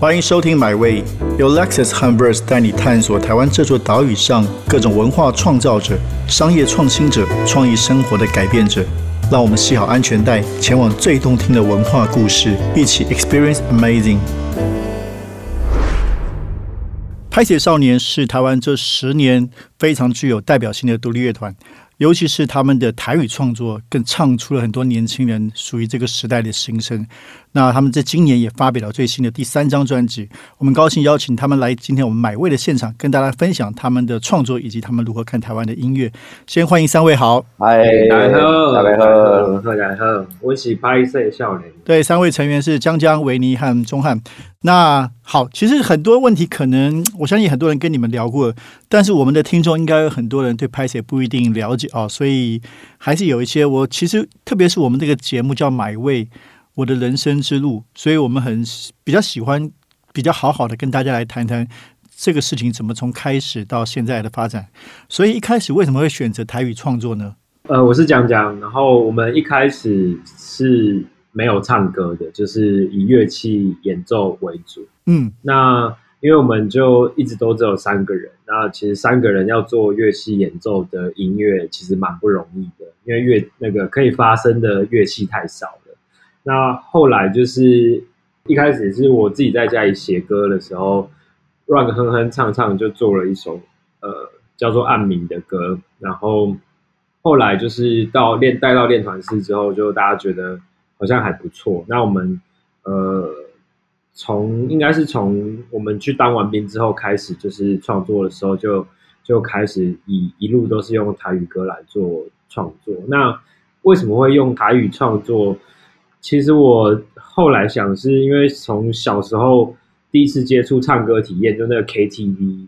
欢迎收听《My Way》，由 Lexus h u m b e r s 带你探索台湾这座岛屿上各种文化创造者、商业创新者、创意生活的改变者。让我们系好安全带，前往最动听的文化故事，一起 Experience Amazing。拍写少年是台湾这十年非常具有代表性的独立乐团。尤其是他们的台语创作，更唱出了很多年轻人属于这个时代的心声。那他们在今年也发表了最新的第三张专辑。我们高兴邀请他们来今天我们买位的现场，跟大家分享他们的创作以及他们如何看台湾的音乐。先欢迎三位好，嗨，大家好，大家好，大家好，我是拍摄少年。对，三位成员是江江、维尼和钟汉。那好，其实很多问题可能我相信很多人跟你们聊过，但是我们的听众应该有很多人对拍摄不一定了解哦，所以还是有一些我其实特别是我们这个节目叫买位。我的人生之路，所以我们很比较喜欢比较好好的跟大家来谈谈这个事情怎么从开始到现在的发展。所以一开始为什么会选择台语创作呢？呃，我是讲讲，然后我们一开始是没有唱歌的，就是以乐器演奏为主。嗯，那因为我们就一直都只有三个人，那其实三个人要做乐器演奏的音乐，其实蛮不容易的，因为乐那个可以发声的乐器太少。那后来就是一开始是我自己在家里写歌的时候，乱哼哼唱唱就做了一首呃叫做《暗冥》的歌，然后后来就是到练带到练团室之后，就大家觉得好像还不错。那我们呃从应该是从我们去当完兵之后开始，就是创作的时候就就开始一一路都是用台语歌来做创作。那为什么会用台语创作？其实我后来想，是因为从小时候第一次接触唱歌体验，就那个 KTV，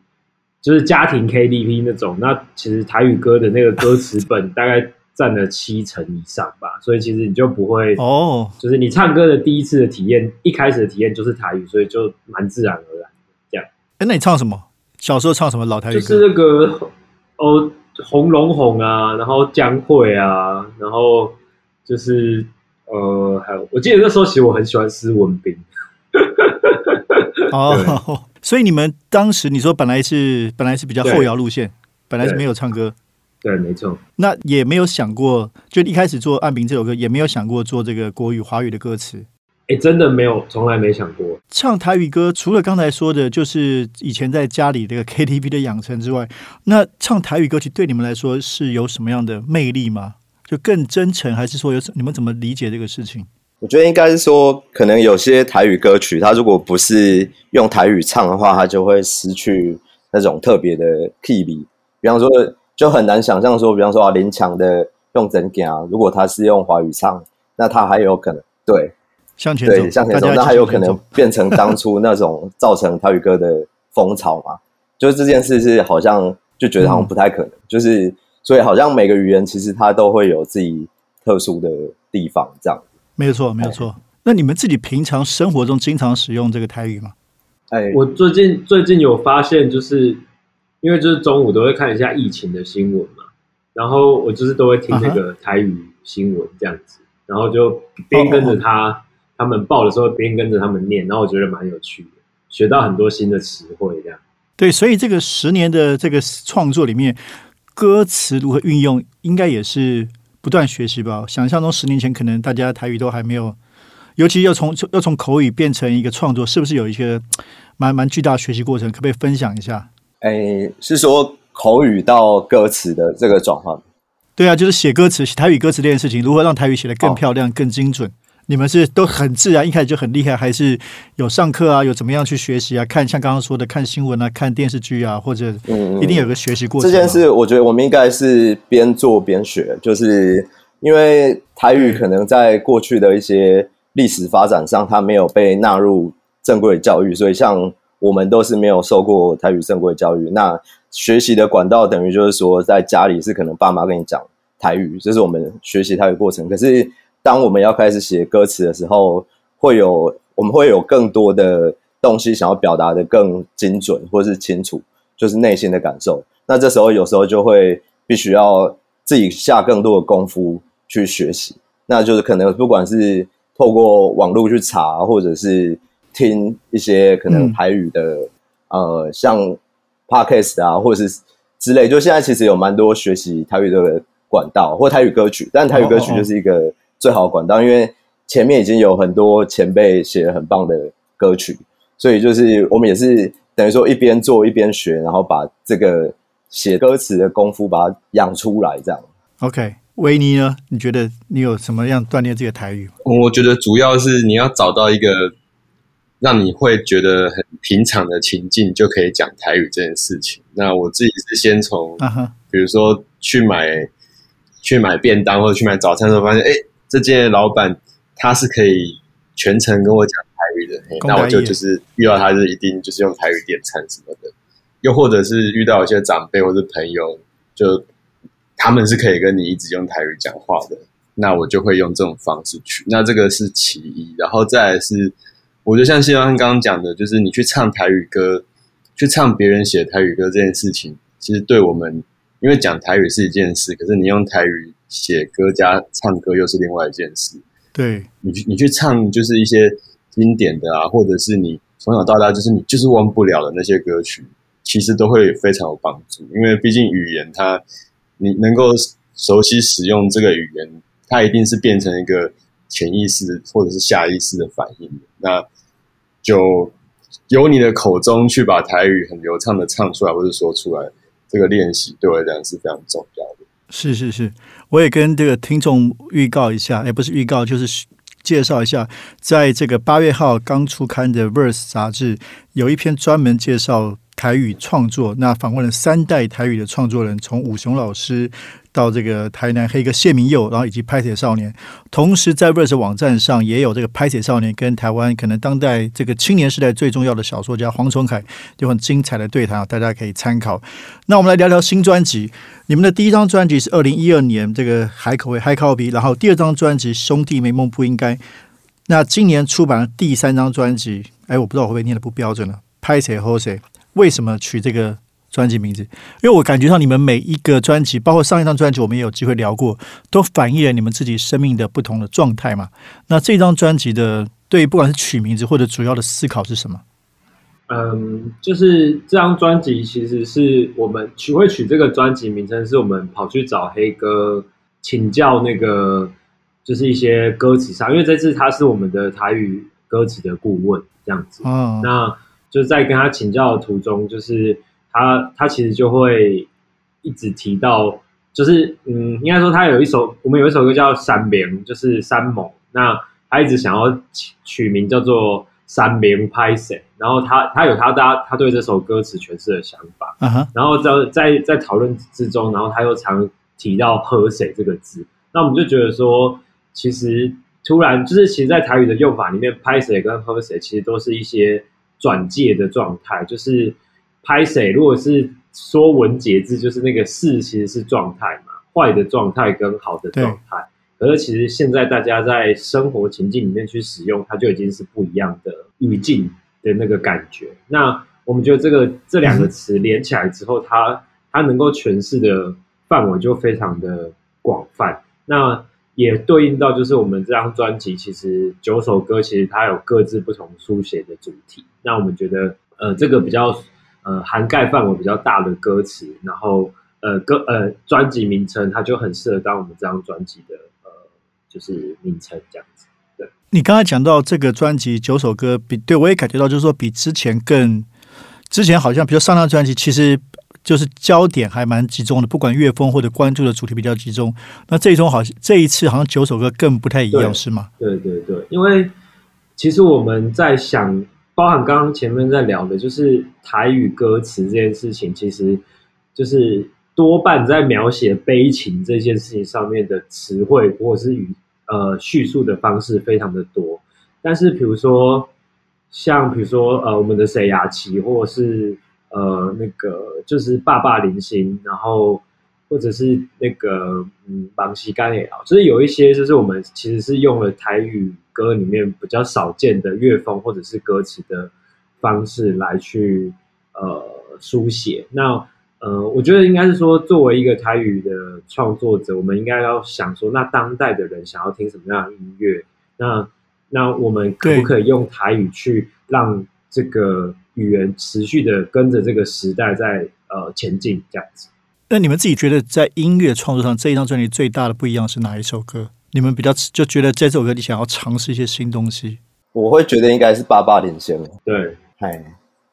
就是家庭 KTV 那种。那其实台语歌的那个歌词本大概占了七成以上吧，所以其实你就不会哦，就是你唱歌的第一次的体验，一开始的体验就是台语，所以就蛮自然而然这样。哎，那你唱什么？小时候唱什么老台语歌？就是那个哦，红龙红啊，然后江蕙啊，然后就是。呃，还有，我记得那时候其实我很喜欢施文斌。哦，所以你们当时你说本来是本来是比较后摇路线，本来是没有唱歌。对，没错。那也没有想过，就一开始做《暗兵》这首歌，也没有想过做这个国语、华语的歌词。哎，真的没有，从来没想过。唱台语歌，除了刚才说的，就是以前在家里这个 KTV 的养成之外，那唱台语歌曲对你们来说是有什么样的魅力吗？就更真诚，还是说有你们怎么理解这个事情？我觉得应该是说，可能有些台语歌曲，它如果不是用台语唱的话，它就会失去那种特别的 key 比。比方说，就很难想象说，比方说啊，林强的用真啊，如果他是用华语唱，那他还有可能对向前走，向前走，那还有可能变成当初那种造成台语歌的风潮嘛？就是这件事是好像就觉得好像不太可能，就是。所以好像每个语言其实它都会有自己特殊的地方，这样没有错，没有错。那你们自己平常生活中经常使用这个台语吗？哎，我最近最近有发现，就是因为就是中午都会看一下疫情的新闻嘛，然后我就是都会听那个台语新闻这样子，然后就边跟着他他们报的时候，边跟着他们念，然后我觉得蛮有趣的，学到很多新的词汇，这样。对，所以这个十年的这个创作里面。歌词如何运用，应该也是不断学习吧。想象中十年前可能大家台语都还没有，尤其要从要从口语变成一个创作，是不是有一些蛮蛮巨大的学习过程？可不可以分享一下？哎，是说口语到歌词的这个转换？对啊，就是写歌词，写台语歌词这件事情，如何让台语写得更漂亮、更精准？你们是都很自然，一开始就很厉害，还是有上课啊？有怎么样去学习啊？看像刚刚说的，看新闻啊，看电视剧啊，或者一定有个学习过程。这件事，我觉得我们应该是边做边学，就是因为台语可能在过去的一些历史发展上，它没有被纳入正规教育，所以像我们都是没有受过台语正规教育。那学习的管道等于就是说，在家里是可能爸妈跟你讲台语，这是我们学习台语过程。可是当我们要开始写歌词的时候，会有我们会有更多的东西想要表达的更精准或是清楚，就是内心的感受。那这时候有时候就会必须要自己下更多的功夫去学习。那就是可能不管是透过网络去查，或者是听一些可能台语的，呃，像 podcast 啊，或者是之类。就现在其实有蛮多学习台语的管道，或台语歌曲。但台语歌曲就是一个最好的管道，因为前面已经有很多前辈写了很棒的歌曲，所以就是我们也是等于说一边做一边学，然后把这个写歌词的功夫把它养出来，这样。OK。维尼呢？你觉得你有什么样锻炼这个台语？我觉得主要是你要找到一个让你会觉得很平常的情境，就可以讲台语这件事情。那我自己是先从，比如说去买去买便当或者去买早餐的时候，发现哎，这间老板他是可以全程跟我讲台语的，那我就就是遇到他是一定就是用台语点餐什么的。又或者是遇到一些长辈或者朋友就。他们是可以跟你一直用台语讲话的，那我就会用这种方式去。那这个是其一，然后再来是，我觉得像谢安刚刚讲的，就是你去唱台语歌，去唱别人写台语歌这件事情，其实对我们，因为讲台语是一件事，可是你用台语写歌加唱歌又是另外一件事。对你去你去唱就是一些经典的啊，或者是你从小到大就是你就是忘不了的那些歌曲，其实都会非常有帮助，因为毕竟语言它。你能够熟悉使用这个语言，它一定是变成一个潜意识或者是下意识的反应。那就由你的口中去把台语很流畅的唱出来或者说出来，这个练习对我来讲是非常重要的。是是是，我也跟这个听众预告一下，也不是预告，就是介绍一下，在这个八月号刚出刊的《Verse》杂志，有一篇专门介绍。台语创作，那访问了三代台语的创作人，从武雄老师到这个台南黑哥谢明佑，然后以及拍写少年。同时在 Verse 网站上也有这个拍写少年跟台湾可能当代这个青年时代最重要的小说家黄崇凯有很精彩的对谈啊，大家可以参考。那我们来聊聊新专辑，你们的第一张专辑是二零一二年这个海口味 High Copy，然后第二张专辑兄弟没梦不应该。那今年出版的第三张专辑，哎，我不知道我会不会念的不标准了，拍谁和谁。为什么取这个专辑名字？因为我感觉到你们每一个专辑，包括上一张专辑，我们也有机会聊过，都反映了你们自己生命的不同的状态嘛。那这张专辑的对，不管是取名字或者主要的思考是什么？嗯，就是这张专辑其实是我们取会取这个专辑名称，是我们跑去找黑哥请教那个，就是一些歌词上，因为这次他是我们的台语歌词的顾问，这样子。哦，那。就是在跟他请教的途中，就是他他其实就会一直提到，就是嗯，应该说他有一首，我们有一首歌叫《山明》，就是山盟。那他一直想要取名叫做《山明拍谁》，然后他他有他他他对这首歌词诠释的想法。然后在在在讨论之中，然后他又常提到“喝水”这个字。那我们就觉得说，其实突然就是，其实，在台语的用法里面，“拍谁”跟“喝水”其实都是一些。转介的状态就是拍谁？如果是说文解字，就是那个是其实是状态嘛，坏的状态跟好的状态。可是其实现在大家在生活情境里面去使用，它就已经是不一样的语境的那个感觉。那我们觉得这个这两个词连起来之后，它它能够诠释的范围就非常的广泛。那也对应到就是我们这张专辑，其实九首歌其实它有各自不同书写的主题。那我们觉得，呃，这个比较呃涵盖范围比较大的歌词，然后呃歌呃专辑名称，它就很适合当我们这张专辑的呃就是名称这样子。对，你刚才讲到这个专辑九首歌，比对我也感觉到就是说比之前更之前好像，比如上张专辑其实。就是焦点还蛮集中的，不管乐风或者关注的主题比较集中。那这一种好像这一次好像九首歌更不太一样，是吗？对对对，因为其实我们在想，包含刚刚前面在聊的，就是台语歌词这件事情，其实就是多半在描写悲情这件事情上面的词汇或者是语呃叙述的方式非常的多。但是比如说像比如说呃我们的谁雅琪或者是。呃，那个就是爸爸零星，然后或者是那个嗯，芒西干也好，就是有一些就是我们其实是用了台语歌里面比较少见的乐风或者是歌词的方式来去呃书写。那呃，我觉得应该是说，作为一个台语的创作者，我们应该要想说，那当代的人想要听什么样的音乐？那那我们可不可以用台语去让这个语言持续的跟着这个时代在呃前进？这样子。那你们自己觉得在音乐创作上这一张专辑最大的不一样是哪一首歌？你们比较就觉得在这首歌你想要尝试一些新东西？我会觉得应该是八八领先。对，哎，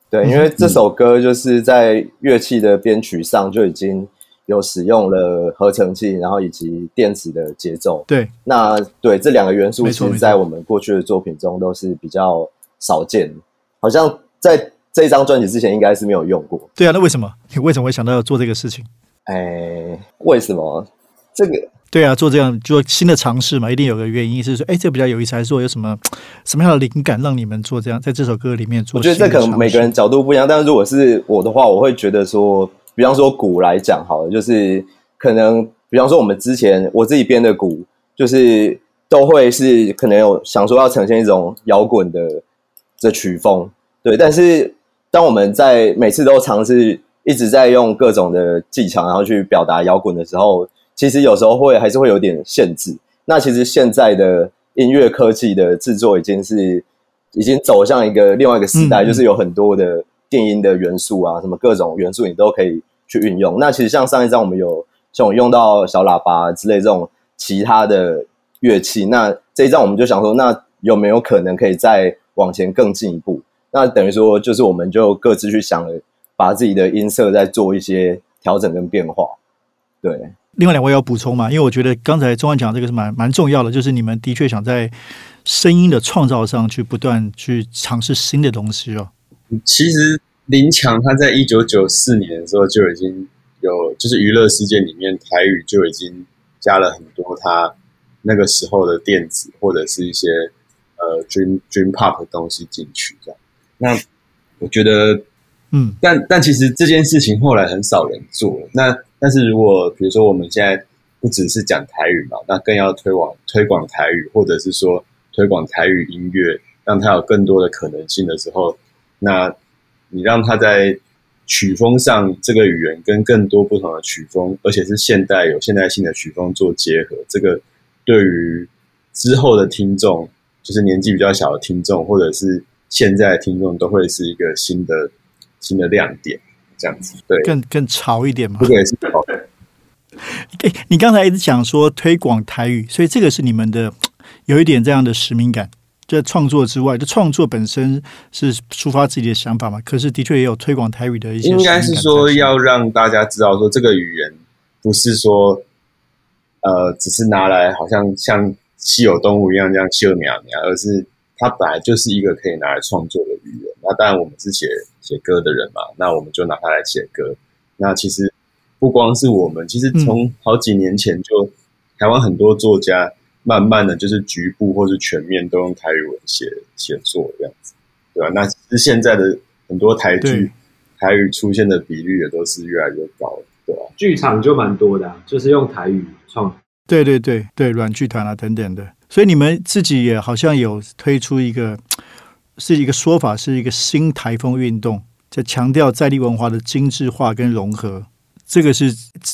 对，因为这首歌就是在乐器的编曲上就已经有使用了合成器，然后以及电子的节奏。对，那对这两个元素，其实在我们过去的作品中都是比较少见，好像在这一张专辑之前应该是没有用过。对啊，那为什么你为什么会想到要做这个事情？哎，为什么这个？对啊，做这样做新的尝试嘛，一定有个原因是说，哎，这比较有意思，还是说有什么什么样的灵感让你们做这样，在这首歌里面做？我觉得这可能每个人角度不一样，但是如果是我的话，我会觉得说，比方说鼓来讲，好了，就是可能，比方说我们之前我自己编的鼓，就是都会是可能有想说要呈现一种摇滚的的曲风，对，但是当我们在每次都尝试。一直在用各种的技巧，然后去表达摇滚的时候，其实有时候会还是会有点限制。那其实现在的音乐科技的制作已经是已经走向一个另外一个时代，就是有很多的电音的元素啊，什么各种元素你都可以去运用。那其实像上一张我们有像用到小喇叭之类这种其他的乐器，那这一张我们就想说，那有没有可能可以再往前更进一步？那等于说就是我们就各自去想了。把自己的音色再做一些调整跟变化，对。另外两位要补充嘛？因为我觉得刚才钟安讲这个是蛮蛮重要的，就是你们的确想在声音的创造上去不断去尝试新的东西哦。其实林强他在一九九四年的时候就已经有，就是娱乐世界里面台语就已经加了很多他那个时候的电子或者是一些呃 dream dream pop 的东西进去，这样。那我觉得。嗯，但但其实这件事情后来很少人做。那但是如果比如说我们现在不只是讲台语嘛，那更要推广推广台语，或者是说推广台语音乐，让它有更多的可能性的时候，那你让它在曲风上这个语言跟更多不同的曲风，而且是现代有现代性的曲风做结合，这个对于之后的听众，就是年纪比较小的听众，或者是现在的听众，都会是一个新的。新的亮点，这样子对，更更潮一点嘛。这个也是潮。哎，你刚才一直讲说推广台语，所以这个是你们的有一点这样的使命感。在创作之外，就创作本身是抒发自己的想法嘛。可是的确也有推广台语的一些。应该是说要让大家知道，说这个语言不是说呃，只是拿来好像像稀有动物一样这样秀苗苗，而是它本来就是一个可以拿来创作的语言。那当然，我们是写。写歌的人嘛，那我们就拿它来写歌。那其实不光是我们，其实从好几年前就台湾很多作家，慢慢的就是局部或是全面都用台语文写写作这样子，对吧？那其实现在的很多台剧台语出现的比率也都是越来越高，对吧？剧场就蛮多的，就是用台语创，对对对对，软剧团啊等等的。所以你们自己也好像有推出一个。是一个说法，是一个新台风运动，在强调在地文化的精致化跟融合。这个是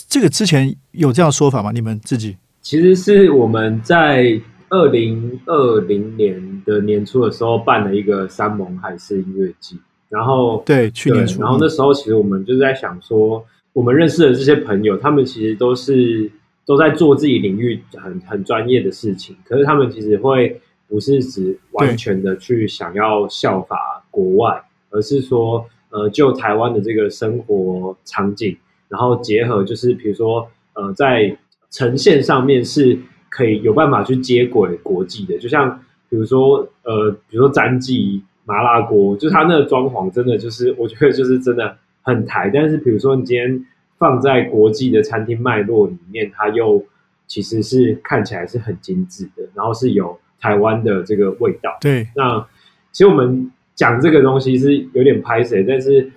这个之前有这样说法吗？你们自己其实是我们在二零二零年的年初的时候办了一个山盟海誓音乐季，然后对去年初，然后那时候其实我们就是在想说，我们认识的这些朋友，他们其实都是都在做自己领域很很专业的事情，可是他们其实会。不是指完全的去想要效法国外，而是说，呃，就台湾的这个生活场景，然后结合就是比如说，呃，在呈现上面是可以有办法去接轨国际的。就像比如说，呃，比如说詹记麻辣锅，就是它那个装潢真的就是我觉得就是真的很台。但是比如说你今天放在国际的餐厅脉络里面，它又其实是看起来是很精致的，然后是有。台湾的这个味道，对，那其实我们讲这个东西是有点拍谁，但是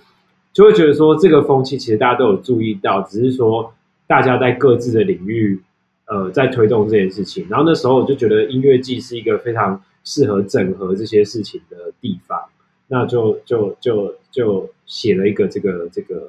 就会觉得说这个风气其实大家都有注意到，只是说大家在各自的领域，呃，在推动这件事情。然后那时候我就觉得音乐季是一个非常适合整合这些事情的地方，那就就就就写了一个这个这个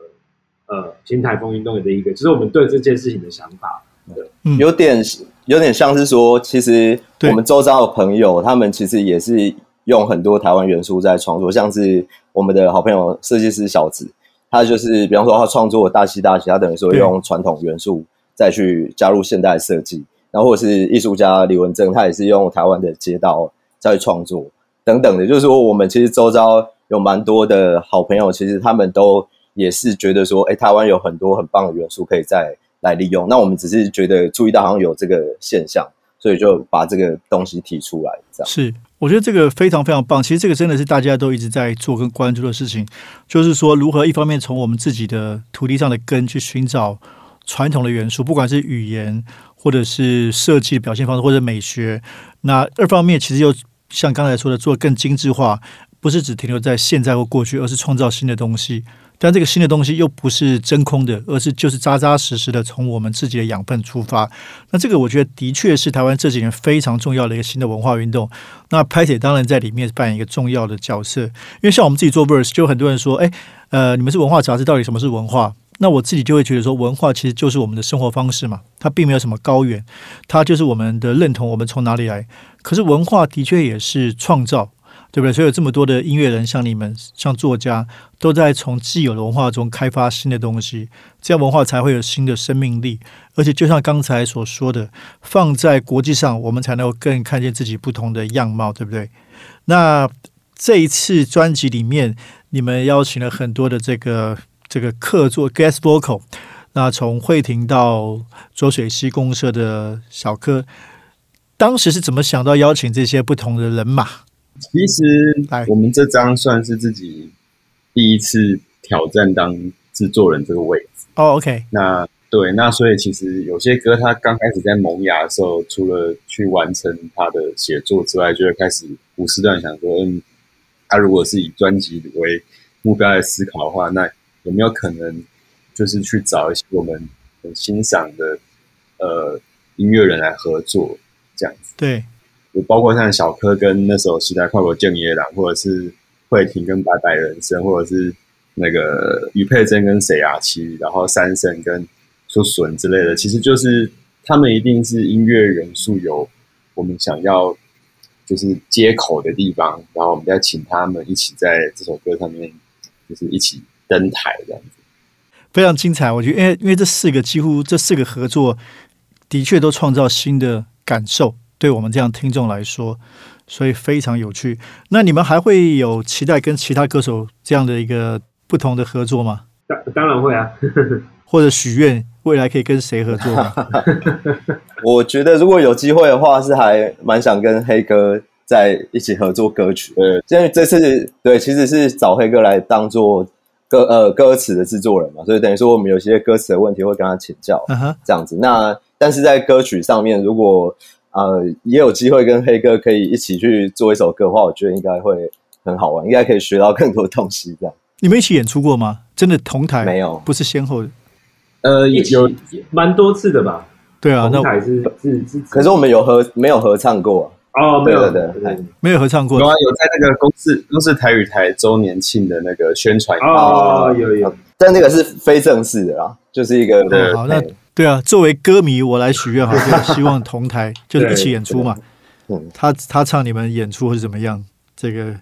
呃新台风运动的一个，就是我们对这件事情的想法，对。有点。有点像是说，其实我们周遭的朋友，他们其实也是用很多台湾元素在创作，像是我们的好朋友设计师小子，他就是比方说他创作大西大西，他等于说用传统元素再去加入现代设计，然后或者是艺术家李文正，他也是用台湾的街道在创作等等的，就是说我们其实周遭有蛮多的好朋友，其实他们都也是觉得说，哎，台湾有很多很棒的元素可以再。来利用，那我们只是觉得注意到好像有这个现象，所以就把这个东西提出来。这样是，我觉得这个非常非常棒。其实这个真的是大家都一直在做跟关注的事情，就是说如何一方面从我们自己的土地上的根去寻找传统的元素，不管是语言或者是设计表现方式或者美学。那二方面其实又像刚才说的，做更精致化，不是只停留在现在或过去，而是创造新的东西。但这个新的东西又不是真空的，而是就是扎扎实实的从我们自己的养分出发。那这个我觉得的确是台湾这几年非常重要的一个新的文化运动。那拍铁当然在里面扮演一个重要的角色，因为像我们自己做 verse，就很多人说，哎，呃，你们是文化杂志，到底什么是文化？那我自己就会觉得说，文化其实就是我们的生活方式嘛，它并没有什么高远，它就是我们的认同，我们从哪里来。可是文化的确也是创造。对不对？所以有这么多的音乐人，像你们，像作家，都在从既有的文化中开发新的东西，这样文化才会有新的生命力。而且，就像刚才所说的，放在国际上，我们才能够更看见自己不同的样貌，对不对？那这一次专辑里面，你们邀请了很多的这个这个客座 guest vocal，那从慧婷到浊水溪公社的小柯，当时是怎么想到邀请这些不同的人马？其实我们这张算是自己第一次挑战当制作人这个位置哦。OK，那对，那所以其实有些歌他刚开始在萌芽的时候，除了去完成他的写作之外，就会开始胡思乱想说：嗯，他如果是以专辑为目标来思考的话，那有没有可能就是去找一些我们很欣赏的呃音乐人来合作这样子？对。包括像小柯跟那首时代跨国建野郎，或者是慧婷跟白白人生，或者是那个于佩珍跟沈雅琪，然后三生跟苏笋之类的，其实就是他们一定是音乐元素有我们想要就是接口的地方，然后我们再请他们一起在这首歌上面就是一起登台这样子，非常精彩。我觉得，因为因为这四个几乎这四个合作的确都创造新的感受。对我们这样听众来说，所以非常有趣。那你们还会有期待跟其他歌手这样的一个不同的合作吗？当当然会啊，或者许愿未来可以跟谁合作？我觉得如果有机会的话，是还蛮想跟黑哥在一起合作歌曲。对，因为这次对其实是找黑哥来当做歌呃歌词的制作人嘛，所以等于说我们有些歌词的问题会跟他请教，这样子。那但是在歌曲上面，如果呃，也有机会跟黑哥可以一起去做一首歌的话，我觉得应该会很好玩，应该可以学到更多东西。这样，你们一起演出过吗？真的同台没有？不是先后的？呃，有蛮多次的吧？对啊，那台是是是。可是我们有合没有合唱过？哦，没有的，没有合唱过。有啊，有在那个公司公司台语台周年庆的那个宣传哦，有有。但那个是非正式的啦，就是一个好那。对啊，作为歌迷，我来许愿哈，希望同台就是一起演出嘛。嗯，他他唱你们演出或者怎么样，这个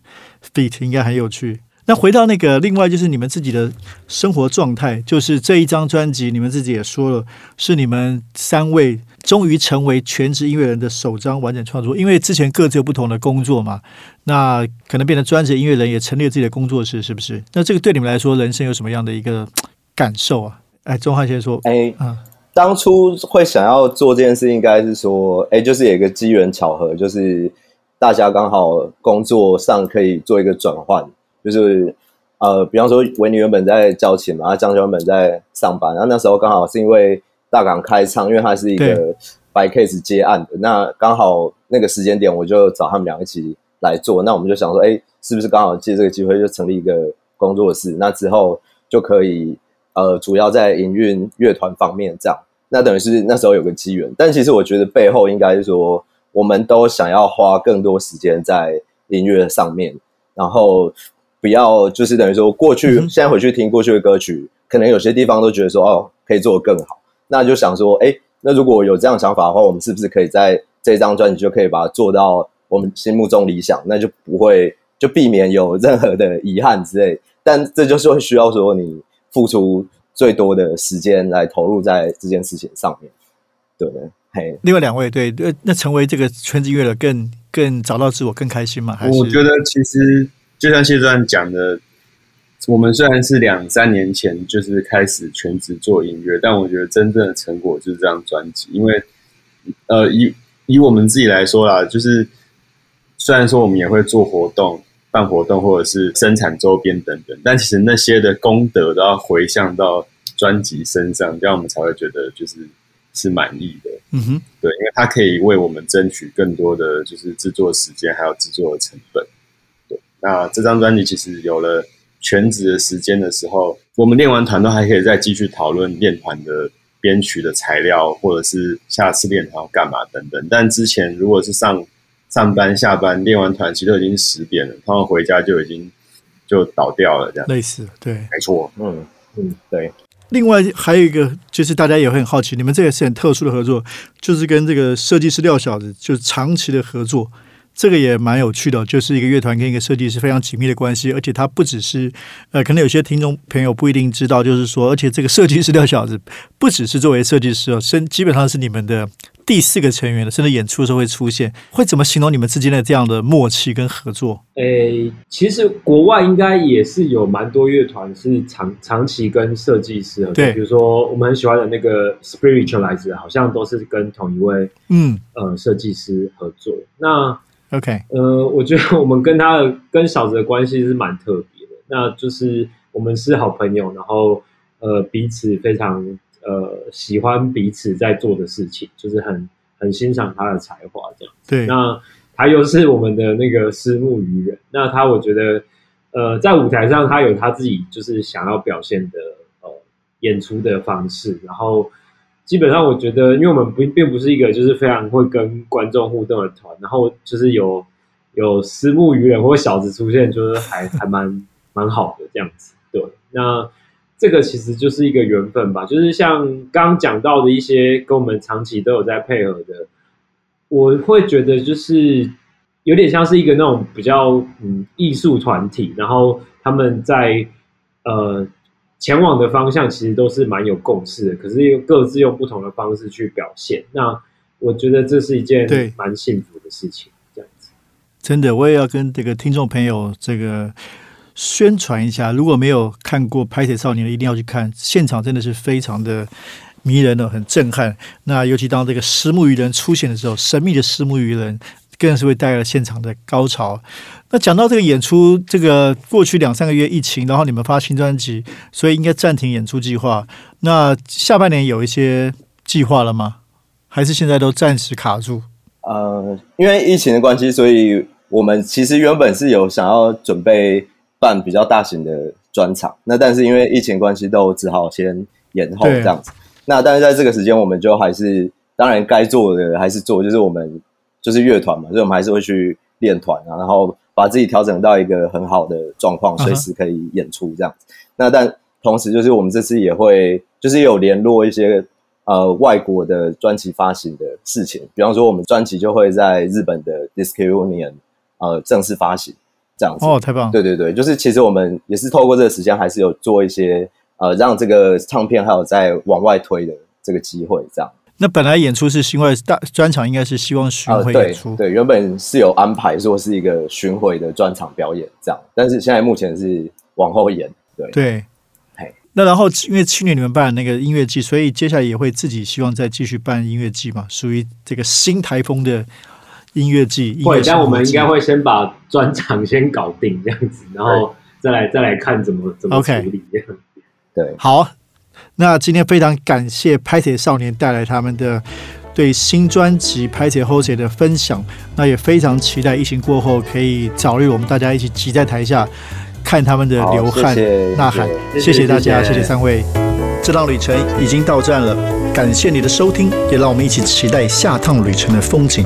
beat 应该很有趣。那回到那个，另外就是你们自己的生活状态，就是这一张专辑，你们自己也说了，是你们三位终于成为全职音乐人的首张完整创作。因为之前各自有不同的工作嘛，那可能变成专职音乐人，也成立了自己的工作室，是不是？那这个对你们来说，人生有什么样的一个感受啊？哎，钟汉先说，哎，嗯。当初会想要做这件事，应该是说，哎，就是有一个机缘巧合，就是大家刚好工作上可以做一个转换，就是呃，比方说维尼原本在交钱嘛，张原本在上班，然后那时候刚好是因为大港开唱，因为他是一个白 case 接案的，那刚好那个时间点，我就找他们俩一起来做，那我们就想说，哎，是不是刚好借这个机会就成立一个工作室，那之后就可以。呃，主要在营运乐团方面这样，那等于是那时候有个机缘，但其实我觉得背后应该是说，我们都想要花更多时间在音乐上面，然后不要就是等于说过去现在回去听过去的歌曲，可能有些地方都觉得说哦可以做得更好，那就想说，哎，那如果有这样想法的话，我们是不是可以在这张专辑就可以把它做到我们心目中理想？那就不会就避免有任何的遗憾之类。但这就是会需要说你付出最多的时间来投入在这件事情上面，对。嘿，另外两位对，呃，那成为这个全职乐的更更找到自我更开心吗？还是我觉得其实就像谢传讲的。我们虽然是两三年前就是开始全职做音乐，但我觉得真正的成果就是这张专辑。因为，呃，以以我们自己来说啦，就是虽然说我们也会做活动、办活动，或者是生产周边等等，但其实那些的功德都要回向到专辑身上，这样我们才会觉得就是是满意的。嗯哼，对，因为它可以为我们争取更多的就是制作时间，还有制作的成本。对，那这张专辑其实有了。全职的时间的时候，我们练完团都还可以再继续讨论练团的编曲的材料，或者是下次练团要干嘛等等。但之前如果是上上班、下班练完团，其实都已经十点了，他们回家就已经就倒掉了，这样类似对，没错，嗯嗯，对。另外还有一个就是大家也会很好奇，你们这个是很特殊的合作，就是跟这个设计师廖小子就是长期的合作。这个也蛮有趣的，就是一个乐团跟一个设计师非常紧密的关系，而且他不只是，呃，可能有些听众朋友不一定知道，就是说，而且这个设计师廖小子不只是作为设计师哦，身基本上是你们的第四个成员了，甚至演出的时候会出现，会怎么形容你们之间的这样的默契跟合作？诶，其实国外应该也是有蛮多乐团是长长期跟设计师合作，比如说我们很喜欢的那个 Spiritualize，好像都是跟同一位嗯呃设计师合作，那。OK，呃，我觉得我们跟他的跟小子的关系是蛮特别的，那就是我们是好朋友，然后呃彼此非常呃喜欢彼此在做的事情，就是很很欣赏他的才华这样。对，那他又是我们的那个私募愚人，那他我觉得呃在舞台上他有他自己就是想要表现的呃演出的方式，然后。基本上，我觉得，因为我们不并不是一个就是非常会跟观众互动的团，然后就是有有私募鱼人或小子出现，就是还还蛮蛮好的这样子。对，那这个其实就是一个缘分吧。就是像刚刚讲到的一些跟我们长期都有在配合的，我会觉得就是有点像是一个那种比较嗯艺术团体，然后他们在呃。前往的方向其实都是蛮有共识的，可是又各自用不同的方式去表现。那我觉得这是一件对蛮幸福的事情。这样子，真的，我也要跟这个听众朋友这个宣传一下，如果没有看过《拍铁少年》的，一定要去看，现场真的是非常的迷人的，很震撼。那尤其当这个石木鱼人出现的时候，神秘的石木鱼人。更是会带来现场的高潮。那讲到这个演出，这个过去两三个月疫情，然后你们发新专辑，所以应该暂停演出计划。那下半年有一些计划了吗？还是现在都暂时卡住？呃，因为疫情的关系，所以我们其实原本是有想要准备办比较大型的专场，那但是因为疫情关系，都只好先延后这样子。那但是在这个时间，我们就还是当然该做的还是做，就是我们。就是乐团嘛，所以我们还是会去练团啊，然后把自己调整到一个很好的状况，随时可以演出这样子。那但同时，就是我们这次也会，就是有联络一些呃外国的专辑发行的事情，比方说我们专辑就会在日本的 Disc Union 呃正式发行这样子。哦，太棒！对对对，就是其实我们也是透过这个时间，还是有做一些呃让这个唱片还有在往外推的这个机会这样。那本来演出是新外大专场，应该是希望巡回演出。对，原本是有安排说是一个巡回的专场表演这样，但是现在目前是往后延。对对，那然后因为去年你们办那个音乐季，所以接下来也会自己希望再继续办音乐季嘛，属于这个新台风的音乐季。会，但我们应该会先把专场先搞定这样子，然后再来再来看怎么怎么处理。对，好。那今天非常感谢拍铁少年带来他们的对新专辑《拍铁 Jose》的分享，那也非常期待疫情过后可以早日我们大家一起挤在台下看他们的流汗呐喊。谢谢大家，谢谢三位。这趟旅程已经到站了，感谢你的收听，也让我们一起期待下趟旅程的风景。